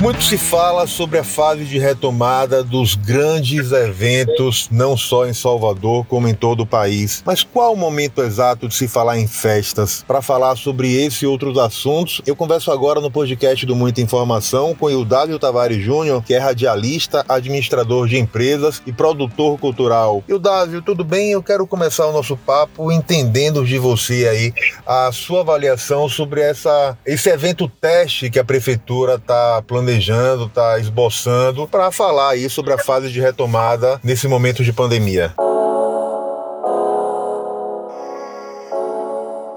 Muito se fala sobre a fase de retomada dos grandes eventos, não só em Salvador, como em todo o país. Mas qual o momento exato de se falar em festas? Para falar sobre esse e outros assuntos, eu converso agora no podcast do Muita Informação com Eudálio Tavares Júnior, que é radialista, administrador de empresas e produtor cultural. Eudálio, tudo bem? Eu quero começar o nosso papo entendendo de você aí a sua avaliação sobre essa, esse evento teste que a prefeitura está planejando planejando, está esboçando para falar aí sobre a fase de retomada nesse momento de pandemia.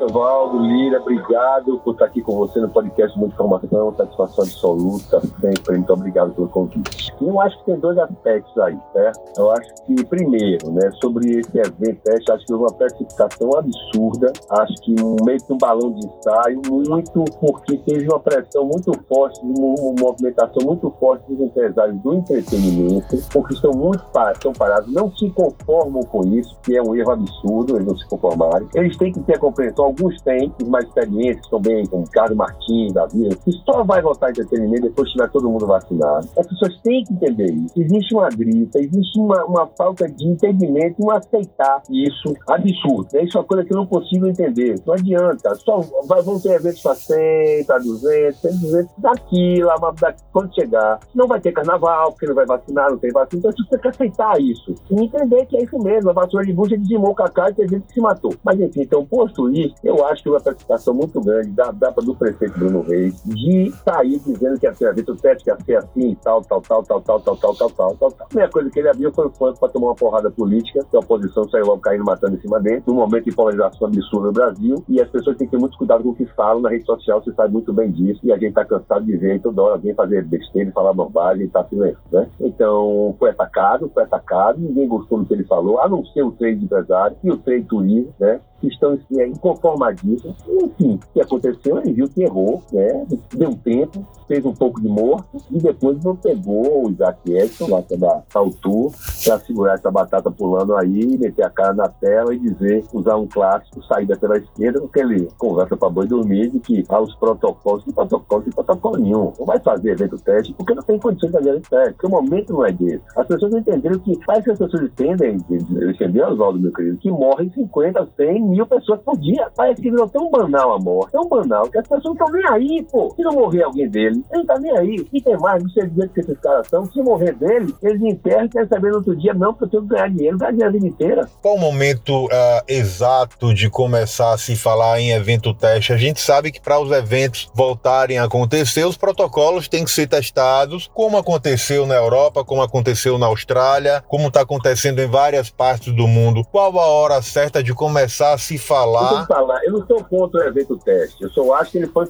Valdo, Lira, obrigado por estar aqui com você no podcast Muita Informação, satisfação absoluta, sempre, muito obrigado pelo convite. Eu acho que tem dois aspectos aí, certo? Eu acho que, primeiro, né, sobre esse evento teste, acho que houve uma precipitação absurda, acho que meio que um balão de ensaio, muito porque teve uma pressão muito forte, uma movimentação muito forte dos empresários do entretenimento, porque estão muito estão parados, não se conformam com isso, que é um erro absurdo, eles não se conformarem. Eles têm que ter a compreensão alguns têm, os mais experientes também, como Carlos Martins, Davi, que só vai voltar a entretenimento depois que tiver todo mundo vacinado. As pessoas têm que entender isso. Existe uma gripe, existe uma, uma falta de entendimento um aceitar isso absurdo. Né? Isso é uma coisa que eu não consigo entender. Não adianta. Só vai, vão ter eventos para 100, para 200, 100, 200, daqui, lá, daqui, quando chegar. Não vai ter carnaval, porque não vai vacinar, não tem vacina. Então você tem que aceitar isso. E entender que é isso mesmo. A vacina de bucha dizimou o cacau e tem gente que se matou. Mas enfim, então, posto isso, eu acho que uma participação muito grande da, da, do prefeito Bruno Reis de sair dizendo que ia ser evento teste, que ia ser assim, tal, tal, tal, tal, tal, tal, tal, tal, tal, tal. A primeira coisa que ele abriu foi o fã para tomar uma porrada política, que a oposição saiu logo caindo, matando em cima dele, num momento de polarização absurda no Brasil, e as pessoas têm que ter muito cuidado com o que falam na rede social, você sabe muito bem disso, e a gente está cansado de ver toda hora alguém fazer besteira e falar bobagem e tá silêncio, né? Então, foi atacado, foi atacado, ninguém gostou do que ele falou, a não ser o trade empresário e o trade turismo, né? Que estão é, inconformadíssimos. Enfim, o que aconteceu, ele viu que errou, né? Deu tempo, fez um pouco de morto e depois não pegou o Isaac Edson lá da Saltur para segurar essa batata pulando aí, meter a cara na tela e dizer, usar um clássico, saída pela esquerda, porque ele conversa para boi dormir de que há os protocolos, que protocolo, que protocolo nenhum. Não vai fazer evento teste porque não tem condições de fazer teste, porque o momento não é desse. As pessoas entenderam que, faz que as pessoas entendem, entendeu, Oswaldo, meu querido, que morrem 50, 100 mil pessoas por dia. Parece que virou tão banal a morte, tão banal, que as pessoas não estão nem aí, pô. Se não morrer alguém dele, ele não tá nem aí. E tem mais, não sei dizer que esses caras são, se morrer dele, eles enterram e querem saber no outro dia, não, porque eu tenho que ganhar dinheiro, ganhar dinheiro a vida inteira. Qual o momento uh, exato de começar a se falar em evento teste? A gente sabe que para os eventos voltarem a acontecer, os protocolos têm que ser testados, como aconteceu na Europa, como aconteceu na Austrália, como está acontecendo em várias partes do mundo. Qual a hora certa de começar a se falar? Eu, falar, eu não estou contra o evento teste, eu só acho que ele foi,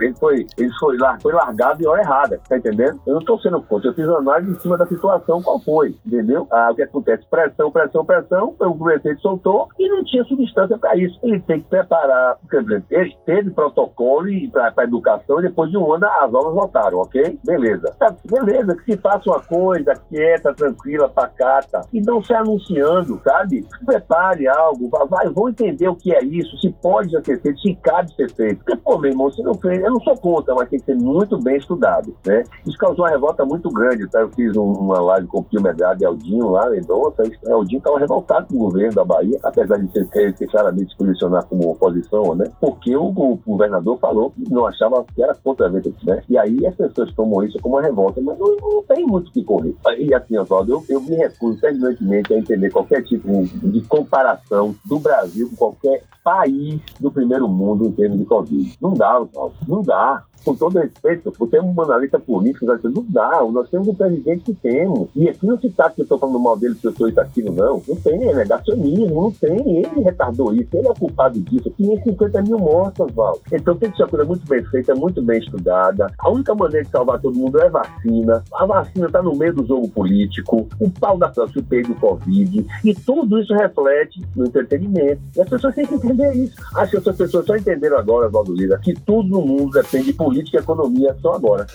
ele foi, ele foi, foi largado em hora errada, tá entendendo? Eu não estou sendo contra, eu fiz uma análise em cima da situação qual foi, entendeu? Ah, o que acontece? Pressão, pressão, pressão, o prefeito soltou e não tinha substância para isso. Ele tem que preparar, quer dizer, ele teve protocolo para a educação e depois de um ano as aulas voltaram, ok? Beleza. Tá, beleza, que se faça uma coisa quieta, tranquila, pacata e não se anunciando, sabe? Prepare algo, vai, vão entender o que é isso, se pode ser feito, se cabe ser feito. Porque, pô, meu irmão, se não fez, eu não sou contra, mas tem que ser muito bem estudado, né? Isso causou uma revolta muito grande, tá? Eu fiz um, uma live com o Pio Medrado e Aldinho lá, Mendonça, e Aldinho estava revoltado com o governo da Bahia, apesar de ser, claramente se posicionar como oposição, né? Porque o, o, governador falou que não achava que era contra a evento, né? E aí as pessoas tomam isso como uma revolta, mas não, não tem muito o que correr. E assim, Oswaldo, eu, eu me recuso terminantemente a entender qualquer tipo de comparação do Brasil com qualquer país do primeiro mundo em termos de Covid. Não dá, Oswaldo, não dá com todo respeito, por ter uma analista política, não dá, nós temos um presidente que temos. E aqui não se trata que eu estou falando mal dele, que eu sou isso, aquilo, não. Não tem, é negacionismo, não tem. Ele retardou isso, ele é o culpado disso. 550 mil mortos, Val. Então tem que ser uma coisa muito bem feita, muito bem estudada. A única maneira de salvar todo mundo é vacina. A vacina está no meio do jogo político, o pau da CPI do Covid, e tudo isso reflete no entretenimento. E as pessoas têm que entender isso. Acho que as pessoas só entenderam agora, Valdo Lira, que tudo no mundo depende de política e economia só agora.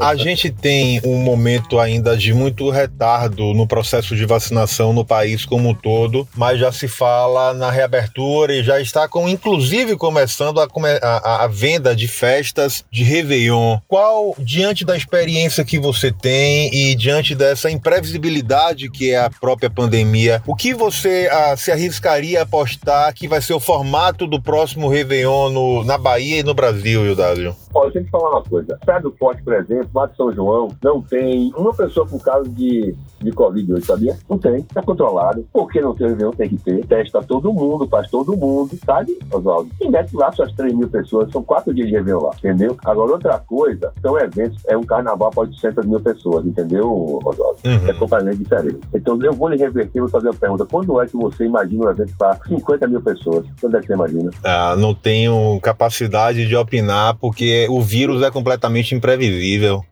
A gente tem um momento ainda de muito retardo no processo de vacinação no país como um todo, mas já se fala na reabertura e já está com, inclusive, começando a, a, a venda de festas de Réveillon. Qual, diante da experiência que você tem e diante dessa imprevisibilidade que é a própria pandemia, o que você ah, se arriscaria a apostar que vai ser o formato do próximo Réveillon no, na Bahia e no Brasil, Hildário? Olha, deixa eu te falar uma coisa. Praia do Forte, por exemplo, lá de São João, não tem uma pessoa com caso de, de Covid hoje, sabia? Não tem. Está controlado. Por que não tem Réveillon? Tem que ter. Testa todo mundo, faz todo mundo, sabe, Oswaldo? E mete lá suas 3 mil pessoas, são quatro dias de Réveillon lá, entendeu? Agora, outra coisa, são eventos, é um carnaval para 800 mil pessoas, entendeu, Oswaldo? Uhum. É completamente diferente. Então, eu vou lhe reverter, vou fazer a pergunta. Quando é que você imagina um evento para 50 mil pessoas? Quando é que você imagina? Ah, não tenho capacidade de opinar, porque o vírus é completamente imprevisível.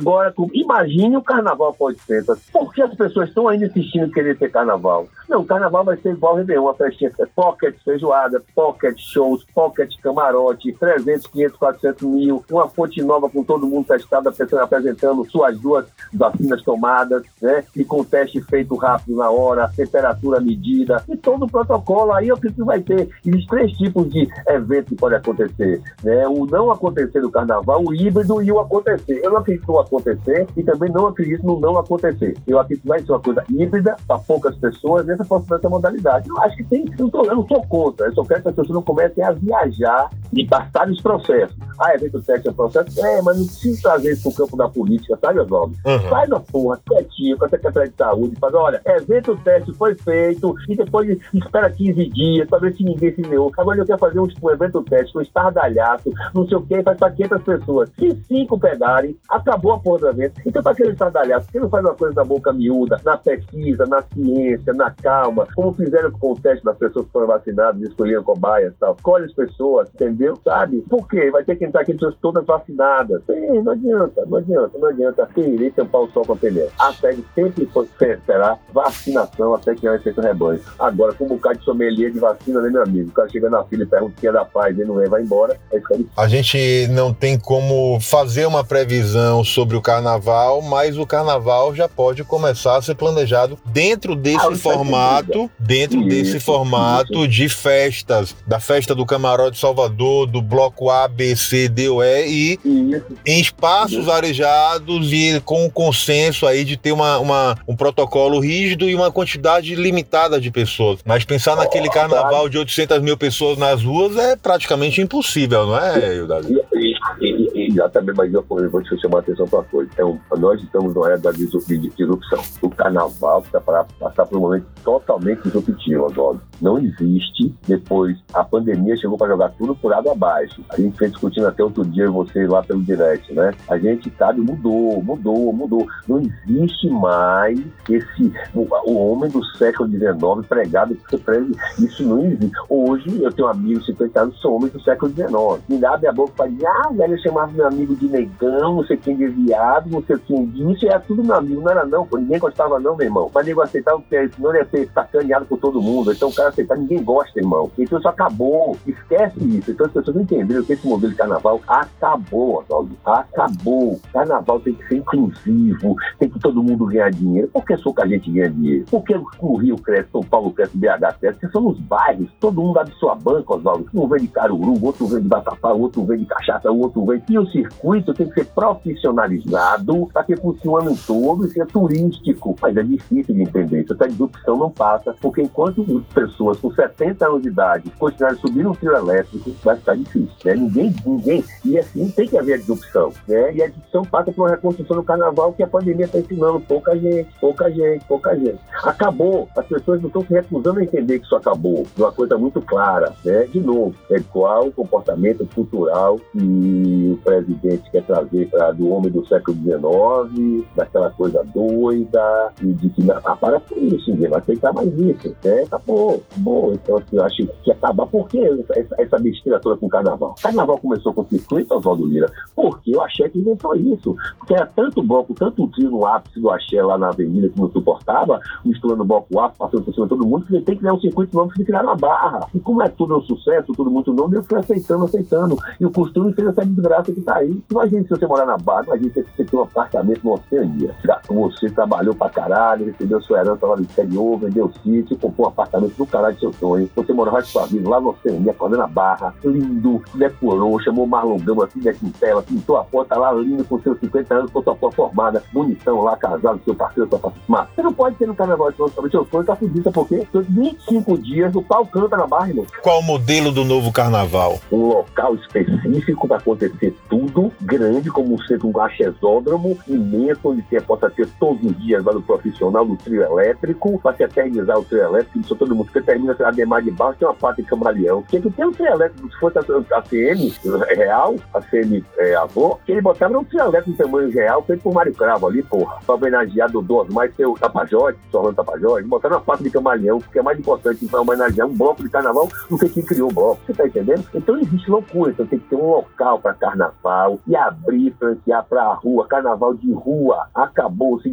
Agora, imagine o carnaval pode ser. Por que as pessoas estão ainda insistindo em querer ter carnaval? Não, o carnaval vai ser igual ao Réveillon, uma festinha pocket feijoada, pocket shows, pocket camarote, 300, 500, 400 mil, uma fonte nova com todo mundo testado, apresentando suas duas vacinas tomadas, né? E com teste feito rápido na hora, temperatura medida, e todo o protocolo. Aí eu acredito que vai ter. Existem três tipos de eventos que podem acontecer, né? O não acontecer do carnaval, o híbrido e o acontecer. Eu não acredito no acontecer e também não acredito no não acontecer. Eu acredito que vai ser uma coisa híbrida para poucas pessoas nessa, nessa modalidade. Eu acho que tem, eu, tô, eu não sou contra, eu só quero que as pessoas não comecem a viajar e passar os processos. Ah, evento teste é processo? É, mas não precisa trazer isso para o campo da política, sabe, Oswaldo? Uhum. Faz na porra, quietinho, com a Secretaria de Saúde, faz, olha, evento teste foi feito e depois espera 15 dias para ver se ninguém se deu. Agora eu quero fazer um, um evento teste com estardalhaço, não sei o que, faz para 500 pessoas. Se cinco pegarem, acabou a porra do evento. Então, para aquele estardalhaço, por que não faz uma coisa na boca miúda, na pesquisa, na ciência, na calma, como fizeram com o teste das pessoas que foram vacinadas, escolhiam cobaias e tal? Escolhe as pessoas, entendeu? Sabe? Por quê? Vai ter que entrar aqui pessoas todas vacinadas. Sim, não adianta, não adianta, não adianta querer tampar o sol com a peneira. A sede sempre será vacinação até que é efeito rebanho. Agora, com um bocado de sommelier de vacina, né, meu amigo? O cara chega na fila e pergunta o que é da paz, ele não é, vai embora. É a gente não tem como fazer uma previsão sobre o carnaval, mas o carnaval já pode começar a ser planejado dentro desse ah, formato, dentro isso, desse formato isso. de festas, da festa do Camarote Salvador, do bloco A, B, C, D, ou E, e em espaços isso. arejados e com o consenso aí de ter uma, uma, um protocolo rígido e uma quantidade limitada de pessoas. Mas pensar naquele carnaval de 800 mil pessoas nas ruas é praticamente impossível, não é, Hildario? Exatamente, mas eu, vou te chamar a atenção para uma coisa. Então, nós estamos na era da disrupção. O carnaval está para passar por um momento totalmente disruptivo, agora. Não existe. Depois, a pandemia chegou para jogar tudo por água abaixo. A gente fez discutindo até outro dia você lá pelo direct, né? A gente sabe, mudou, mudou, mudou. Não existe mais esse o, o homem do século XIX pregado isso não existe. Hoje eu tenho amigos 50 anos são homens do século XIX. Me abre a boca e fala, ah, velho, eu chamava meu amigo de negão, não sei quem de viado, não sei quem disso, era tudo meu amigo, não era não, ninguém gostava não, meu irmão. Mas nego aceitava senão ele ia ser sacaneado por todo mundo. Então o cara aceitar, ninguém gosta, irmão. Então isso acabou. Esquece isso. Então as pessoas entenderam que esse modelo de carnaval acabou, Oswaldo. Acabou. Carnaval tem que ser inclusivo, tem que todo mundo ganhar dinheiro. Por que só que a gente ganha dinheiro? Por que o Rio cresce, São Paulo cresce, BH cresce? Porque são os bairros, todo mundo abre sua banca, Oswaldo. Um vem de Caruru, outro vem de Batapá, outro vem de Cachaça, outro vem. E o circuito tem que ser profissionalizado para que funcione todo e seja turístico. Mas é difícil de entender. Essa disrupção não passa, porque enquanto pessoas com 70 anos de idade continuarem subindo um trio elétrico, vai ficar difícil. Né? Ninguém, ninguém. E assim tem que haver a disrupção. Né? E a disrupção passa por uma reconstrução do carnaval que a pandemia está ensinando. Pouca gente, pouca gente, pouca gente. Acabou. As pessoas não estão se recusando a entender que isso acabou. Uma coisa muito clara. Né? De novo, é qual o comportamento cultural que o presidente quer trazer pra, do homem do século XIX, daquela coisa doida, e de que, ah, para com isso, vai aceitar mais isso. Né? Tá bom. Então, assim, eu acho que acabar. Por que essa, essa besteira toda com o carnaval? O carnaval começou com o circuito, Oswaldo Lira. Por quê? aqui, o Axé que inventou isso. Porque era tanto bloco, tanto trio no ápice do Axé lá na avenida que não suportava, misturando bloco ápice, passando por cima de todo mundo, que tem que criar um circuito novo que criar na barra. E como é tudo um sucesso, tudo muito novo, eu fui aceitando, aceitando. E o costume fez essa desgraça que tá aí. Imagina se você morar na barra, imagina se você tem um apartamento no Oceania. Você trabalhou pra caralho, recebeu sua herança lá no exterior, vendeu sítio, comprou um apartamento do caralho do seu sonho. Você morava de sua vida lá no Oceania, acordando na barra, lindo, decorou, chamou Marlon Gama, assim, da Quintela, pintou a porta lá lindo com seus 50 anos, com sua porta formada, bonitão lá, casado, seu parceiro, sua parceira. Você não pode ter no carnaval de seu sonho, tá fudida, porque 25 dias o pau canta na barra, irmão. Qual o modelo do novo carnaval? Um local específico para acontecer tudo, grande, como ser um achesódromo imenso, onde você possa ter todos os dias lá do profissional do trio elétrico, para se eternizar o trio elétrico, isso todo mundo, porque termina a demar de baixo, tem uma parte de camaleão. Porque tu tem um trio elétrico, se fosse a, a CM real, a CM é, avô, que ele botava um trio elétrico em tamanho real, feito por Mário Cravo ali, porra, para homenagear Dodô, mais seu Tapajós, Solano Tapajós, botaram uma parte de camaleão, que é mais importante para homenagear um bloco de carnaval do que quem criou o bloco. Você tá entendendo? Então existe loucura, então tem que ter um local para carnaval e abrir, franquear para a rua, carnaval de rua, acabou, se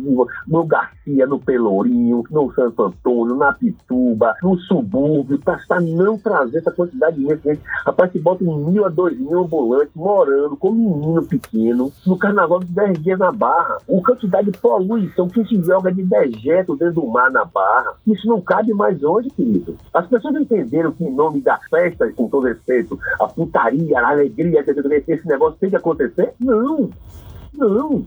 no Garcia, no Pelourinho, no Santo Antônio, na Pituba, no subúrbio, para não trazer essa quantidade de gente. Rapaz, se bota um mil a dois mil ambulantes morando com um menino pequeno no carnaval de 10 dias na Barra. O quantidade de poluição que se joga de dejeto dentro do mar na Barra. Isso não cabe mais hoje, querido. As pessoas entenderam que em nome da festa, com todo respeito, a putaria, a alegria, esse negócio tem que acontecer? Não. Não.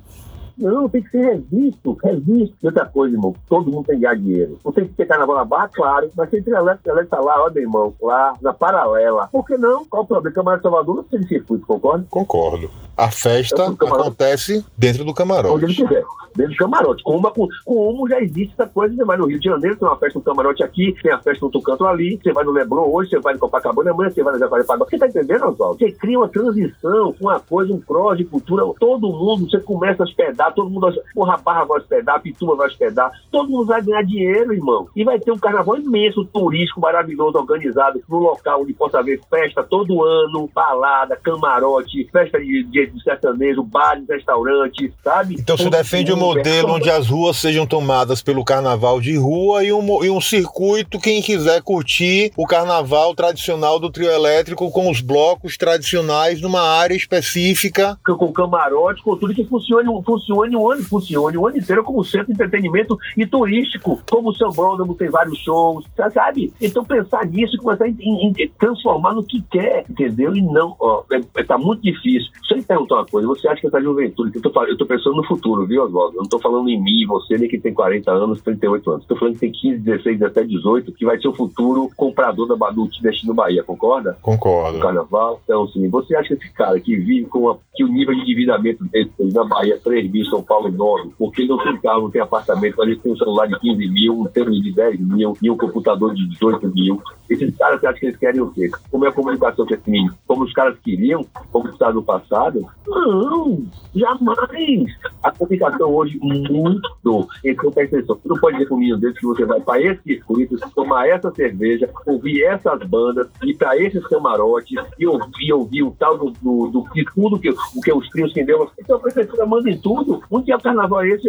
Não, tem que ser revisto, revisto. E outra coisa, irmão, todo mundo tem que ganhar dinheiro. Não tem que ter carnaval na barra, claro, mas tem triatleta, triatleta tá lá, ó, meu irmão, lá na paralela. Por que não? Qual o problema? Camarada Salvador não tem circuito, concorda? Concordo. A festa acontece dentro do camarote. Onde ele quiser, dentro do camarote. Como, como já existe essa coisa, você vai no Rio de Janeiro, tem uma festa no camarote aqui, tem a festa no Tucanto ali, você vai no Leblon hoje, você vai no Copacabana amanhã, você vai no Jacarepaguá. Você tá entendendo, Oswaldo? Você cria uma transição, uma coisa, um cross de cultura, todo mundo, você começa a hospedar, todo mundo, porra, Barra vai hospedar, Pituba vai hospedar, todo mundo vai ganhar dinheiro, irmão. E vai ter um carnaval imenso, turístico, maravilhoso, organizado, no local onde possa haver festa todo ano, balada, camarote, festa de, de de sertanejo, bares, restaurantes, sabe? Então você defende o um modelo onde as ruas sejam tomadas pelo carnaval de rua e um, e um circuito, quem quiser curtir o carnaval tradicional do trio elétrico com os blocos tradicionais numa área específica. Com camarote, com tudo que funcione, funcione o ano, funcione o ano inteiro como centro de entretenimento e turístico, como o Sambódromo tem vários shows, sabe? Então pensar nisso e começar a em, em, transformar no que quer, entendeu? E não, ó, é, tá muito difícil. Isso é perguntar uma coisa. Você acha que essa juventude, eu tô, eu tô pensando no futuro, viu, Oswaldo? Eu não tô falando em mim, você, nem que tem 40 anos, 38 anos. Tô falando que tem 15, 16, 17, 18, que vai ser o futuro comprador da Badut Destino Bahia, concorda? Concordo. No carnaval. Então, assim, você acha que esse cara que vive com que o nível de endividamento dele na Bahia 3 mil, São Paulo 9, porque não tem carro, não tem apartamento, ele tem um celular de 15 mil, um tênis de 10 mil e um computador de 18 mil. Esses caras, você acha que eles querem o quê? Como é a comunicação com esse menino? Como os caras queriam, como está no passado? Não, jamais. A comunicação hoje mudou. Então, presta atenção. Você não pode dizer comigo desse que você vai para esse circuito, tomar essa cerveja, ouvir essas bandas, ir para esses camarotes e ouvir, ouvir o tal do, do, do que tudo que, o que os trios que deu. Então a prefeitura manda em tudo. Onde é o carnaval é esse,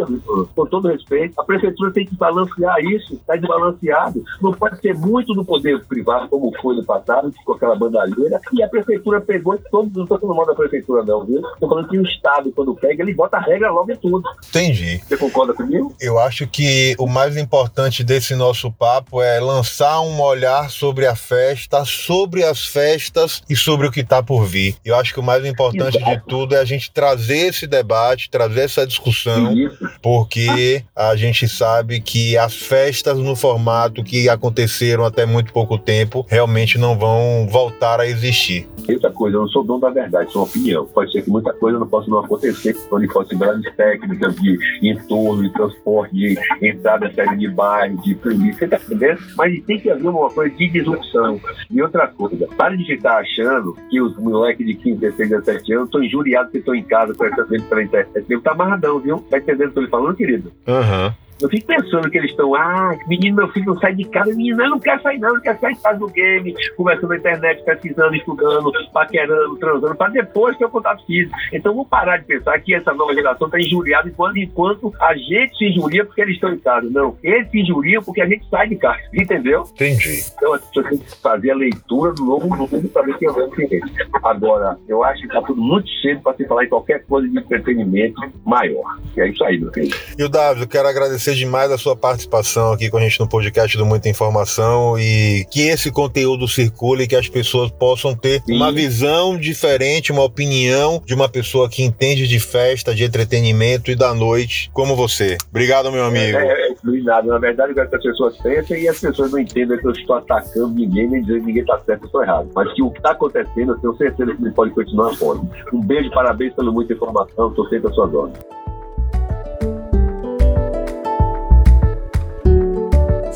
com todo respeito? A prefeitura tem que balancear isso, está desbalanceado. Não pode ser muito do poder privado, como foi no passado, com aquela bandalheira, e a prefeitura pegou todos, não estou falando mal da prefeitura, não, viu? Estou falando que o Estado, quando pega, ele bota a regra logo em tudo. Entendi. Você concorda comigo? Eu acho que o mais importante desse nosso papo é lançar um olhar sobre a festa, sobre as festas e sobre o que está por vir. Eu acho que o mais importante Exato. de tudo é a gente trazer esse debate, trazer essa discussão, porque a gente sabe que as festas no formato que aconteceram até muito pouco tempo realmente não vão voltar a existir. Outra coisa, eu não sou dono da verdade, sou opinião. Pode ser que muita coisa não possa não acontecer, onde possibilidades técnicas de entorno, de transporte, de entrada e saída de bairro, de polícia, tá entendendo? Mas tem que haver uma coisa de disrupção. E outra coisa, para de estar achando que os moleques de 15, 16, 17 anos estão injuriados que estão em casa prestando pela internet. Tá amarradão, viu? Tá entendendo o que eu tô lhe falando, querido? Aham. Uhum. Eu fico pensando que eles estão, ah, menino, meu filho não sai de casa, menino, não quer sair não, não quer sair, faz o game, conversando na internet, pesquisando, estudando, paquerando, transando, para depois ter o contato físico. Então vamos parar de pensar que essa nova geração está injuriada enquanto, enquanto a gente se injuria porque eles estão em casa. Não, eles se injuriam porque a gente sai de casa, entendeu? Entendi. Então as pessoas têm que fazer a leitura do novo mundo para ver quem é o novo Agora, eu acho que está tudo muito cedo para se falar em qualquer coisa de entretenimento maior. E é isso aí, meu filho. E o Davi, eu quero agradecer demais a sua participação aqui com a gente no podcast do Muita Informação e que esse conteúdo circule e que as pessoas possam ter Sim. uma visão diferente, uma opinião de uma pessoa que entende de festa, de entretenimento e da noite, como você. Obrigado, meu amigo. É, é, é nada. Na verdade, eu que as pessoas pensam e as pessoas não entendem que eu estou atacando ninguém, nem dizendo que ninguém está certo ou estou errado. Mas que o que está acontecendo, eu tenho certeza que ele pode continuar fora. Um beijo, parabéns pela muita informação, estou sempre a sua ordens.